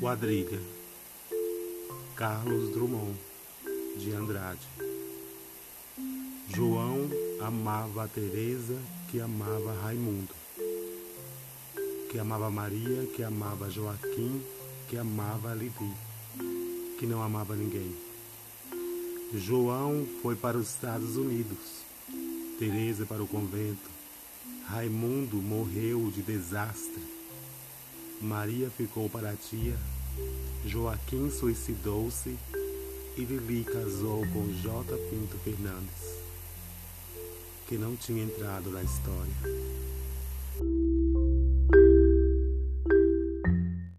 Quadrilha. Carlos Drummond de Andrade. João amava a Teresa, que amava Raimundo, que amava Maria, que amava Joaquim, que amava Levi, que não amava ninguém. João foi para os Estados Unidos, Teresa para o convento, Raimundo morreu de desastre, Maria ficou para a tia, Joaquim suicidou-se e Lili casou com J. Pinto Fernandes que não tinha entrado na história.